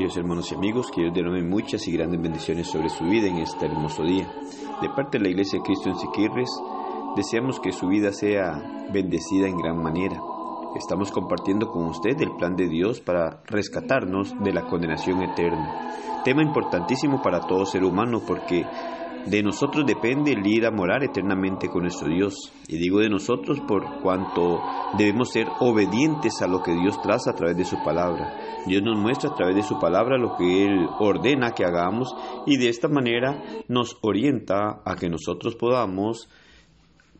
Queridos hermanos y amigos, que Dios derrame muchas y grandes bendiciones sobre su vida en este hermoso día. De parte de la Iglesia de Cristo en Siquirres, deseamos que su vida sea bendecida en gran manera. Estamos compartiendo con usted el plan de Dios para rescatarnos de la condenación eterna. Tema importantísimo para todo ser humano porque de nosotros depende el ir a morar eternamente con nuestro Dios. Y digo de nosotros por cuanto debemos ser obedientes a lo que Dios traza a través de su palabra. Dios nos muestra a través de su palabra lo que Él ordena que hagamos y de esta manera nos orienta a que nosotros podamos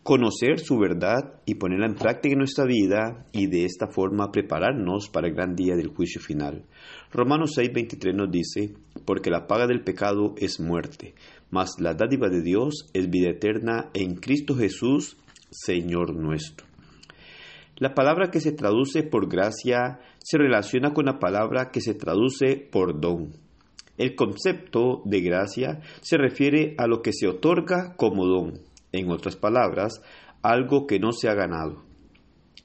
conocer su verdad y ponerla en práctica en nuestra vida y de esta forma prepararnos para el gran día del juicio final. Romanos 6:23 nos dice, porque la paga del pecado es muerte, mas la dádiva de Dios es vida eterna en Cristo Jesús, Señor nuestro. La palabra que se traduce por gracia se relaciona con la palabra que se traduce por don. El concepto de gracia se refiere a lo que se otorga como don, en otras palabras, algo que no se ha ganado.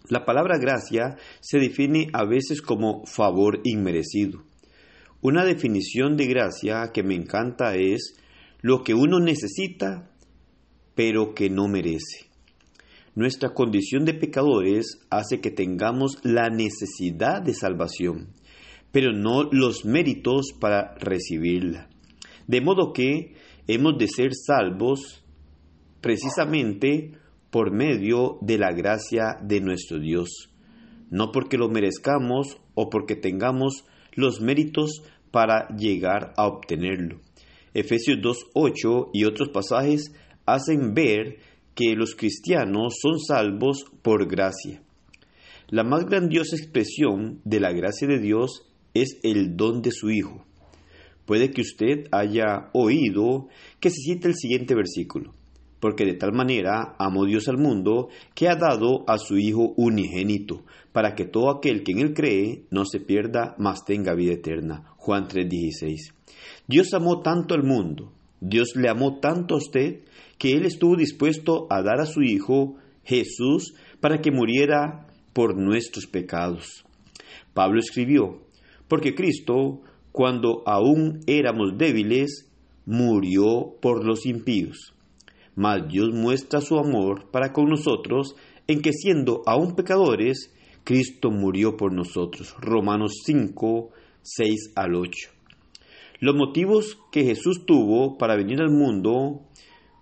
La palabra gracia se define a veces como favor inmerecido. Una definición de gracia que me encanta es lo que uno necesita pero que no merece. Nuestra condición de pecadores hace que tengamos la necesidad de salvación, pero no los méritos para recibirla. De modo que hemos de ser salvos precisamente por medio de la gracia de nuestro Dios, no porque lo merezcamos o porque tengamos los méritos para llegar a obtenerlo. Efesios 2.8 y otros pasajes hacen ver que los cristianos son salvos por gracia. La más grandiosa expresión de la gracia de Dios es el don de su Hijo. Puede que usted haya oído que se cite el siguiente versículo porque de tal manera amó Dios al mundo que ha dado a su Hijo unigénito, para que todo aquel que en él cree no se pierda, mas tenga vida eterna. Juan 3:16. Dios amó tanto al mundo, Dios le amó tanto a usted, que él estuvo dispuesto a dar a su Hijo Jesús para que muriera por nuestros pecados. Pablo escribió, porque Cristo, cuando aún éramos débiles, murió por los impíos. Mas Dios muestra su amor para con nosotros en que siendo aún pecadores, Cristo murió por nosotros. Romanos 5, 6 al 8. Los motivos que Jesús tuvo para venir al mundo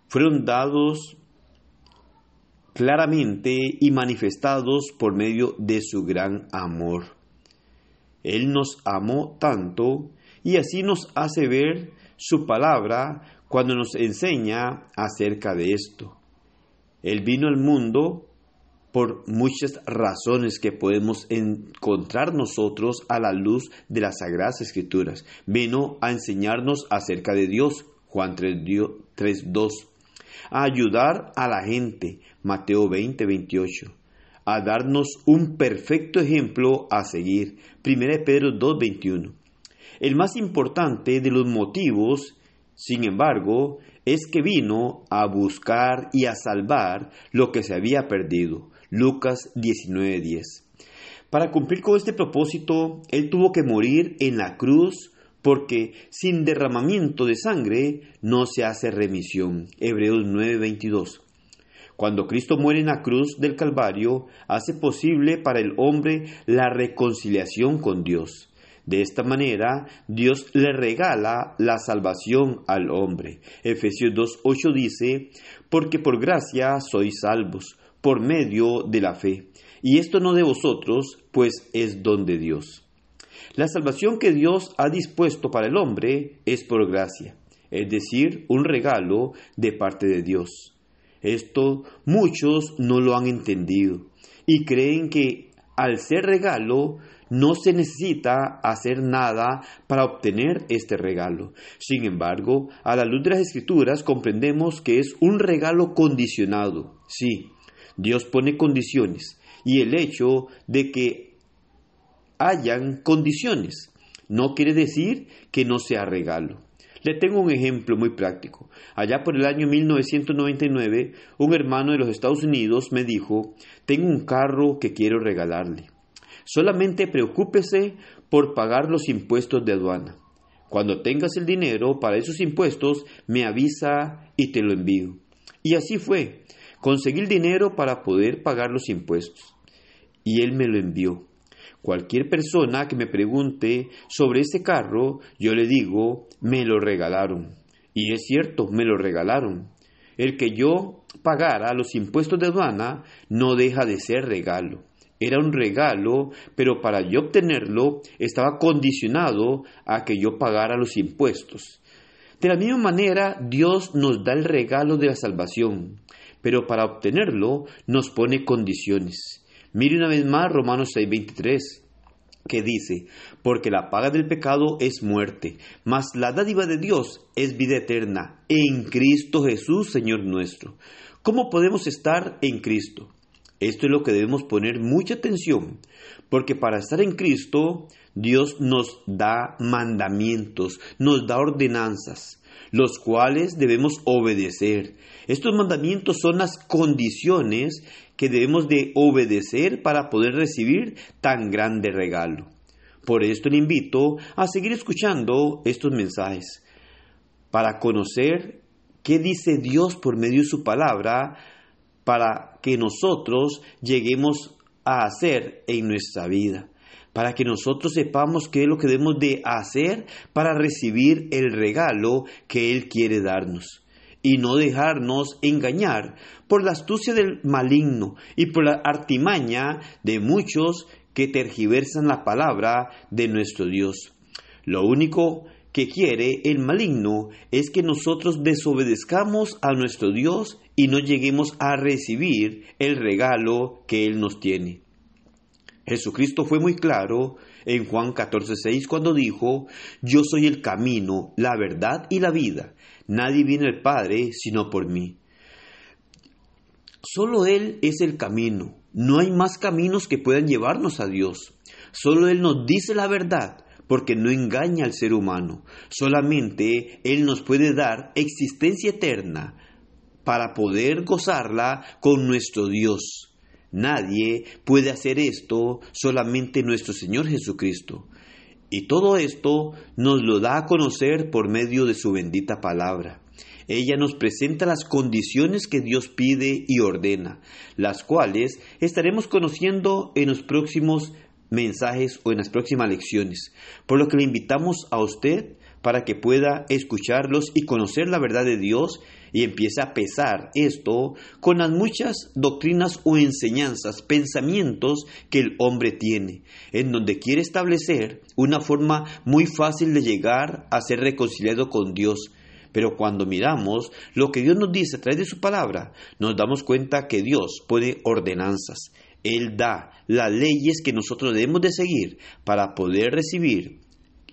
fueron dados claramente y manifestados por medio de su gran amor. Él nos amó tanto y así nos hace ver su palabra cuando nos enseña acerca de esto. Él vino al mundo por muchas razones que podemos encontrar nosotros a la luz de las Sagradas Escrituras. Vino a enseñarnos acerca de Dios, Juan 3.2, a ayudar a la gente, Mateo 20, 28, a darnos un perfecto ejemplo a seguir, 1 Pedro 2, 21. El más importante de los motivos sin embargo, es que vino a buscar y a salvar lo que se había perdido. Lucas 19:10. Para cumplir con este propósito, Él tuvo que morir en la cruz porque sin derramamiento de sangre no se hace remisión. Hebreos 9:22. Cuando Cristo muere en la cruz del Calvario, hace posible para el hombre la reconciliación con Dios. De esta manera, Dios le regala la salvación al hombre. Efesios 2.8 dice, porque por gracia sois salvos, por medio de la fe. Y esto no de vosotros, pues es don de Dios. La salvación que Dios ha dispuesto para el hombre es por gracia, es decir, un regalo de parte de Dios. Esto muchos no lo han entendido y creen que al ser regalo no se necesita hacer nada para obtener este regalo. Sin embargo, a la luz de las escrituras comprendemos que es un regalo condicionado. Sí, Dios pone condiciones y el hecho de que hayan condiciones no quiere decir que no sea regalo. Le tengo un ejemplo muy práctico. Allá por el año 1999, un hermano de los Estados Unidos me dijo, tengo un carro que quiero regalarle. Solamente preocúpese por pagar los impuestos de aduana. Cuando tengas el dinero para esos impuestos, me avisa y te lo envío. Y así fue. Conseguí el dinero para poder pagar los impuestos. Y él me lo envió. Cualquier persona que me pregunte sobre ese carro, yo le digo, me lo regalaron. Y es cierto, me lo regalaron. El que yo pagara los impuestos de aduana no deja de ser regalo. Era un regalo, pero para yo obtenerlo estaba condicionado a que yo pagara los impuestos. De la misma manera, Dios nos da el regalo de la salvación, pero para obtenerlo nos pone condiciones. Mire una vez más Romanos 6:23 que dice, porque la paga del pecado es muerte, mas la dádiva de Dios es vida eterna en Cristo Jesús, Señor nuestro. ¿Cómo podemos estar en Cristo? Esto es lo que debemos poner mucha atención, porque para estar en Cristo, Dios nos da mandamientos, nos da ordenanzas los cuales debemos obedecer. Estos mandamientos son las condiciones que debemos de obedecer para poder recibir tan grande regalo. Por esto le invito a seguir escuchando estos mensajes para conocer qué dice Dios por medio de su palabra para que nosotros lleguemos a hacer en nuestra vida para que nosotros sepamos qué es lo que debemos de hacer para recibir el regalo que Él quiere darnos y no dejarnos engañar por la astucia del maligno y por la artimaña de muchos que tergiversan la palabra de nuestro Dios. Lo único que quiere el maligno es que nosotros desobedezcamos a nuestro Dios y no lleguemos a recibir el regalo que Él nos tiene. Jesucristo fue muy claro en Juan 14:6 cuando dijo, Yo soy el camino, la verdad y la vida. Nadie viene al Padre sino por mí. Solo Él es el camino. No hay más caminos que puedan llevarnos a Dios. Solo Él nos dice la verdad porque no engaña al ser humano. Solamente Él nos puede dar existencia eterna para poder gozarla con nuestro Dios. Nadie puede hacer esto, solamente nuestro Señor Jesucristo. Y todo esto nos lo da a conocer por medio de su bendita palabra. Ella nos presenta las condiciones que Dios pide y ordena, las cuales estaremos conociendo en los próximos mensajes o en las próximas lecciones. Por lo que le invitamos a usted para que pueda escucharlos y conocer la verdad de Dios y empieza a pesar esto con las muchas doctrinas o enseñanzas, pensamientos que el hombre tiene, en donde quiere establecer una forma muy fácil de llegar a ser reconciliado con Dios. Pero cuando miramos lo que Dios nos dice a través de su palabra, nos damos cuenta que Dios pone ordenanzas. Él da las leyes que nosotros debemos de seguir para poder recibir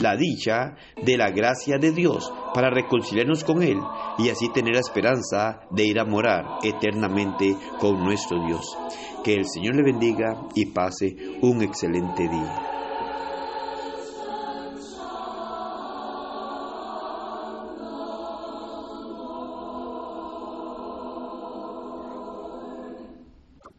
la dicha de la gracia de Dios para reconciliarnos con Él y así tener la esperanza de ir a morar eternamente con nuestro Dios. Que el Señor le bendiga y pase un excelente día.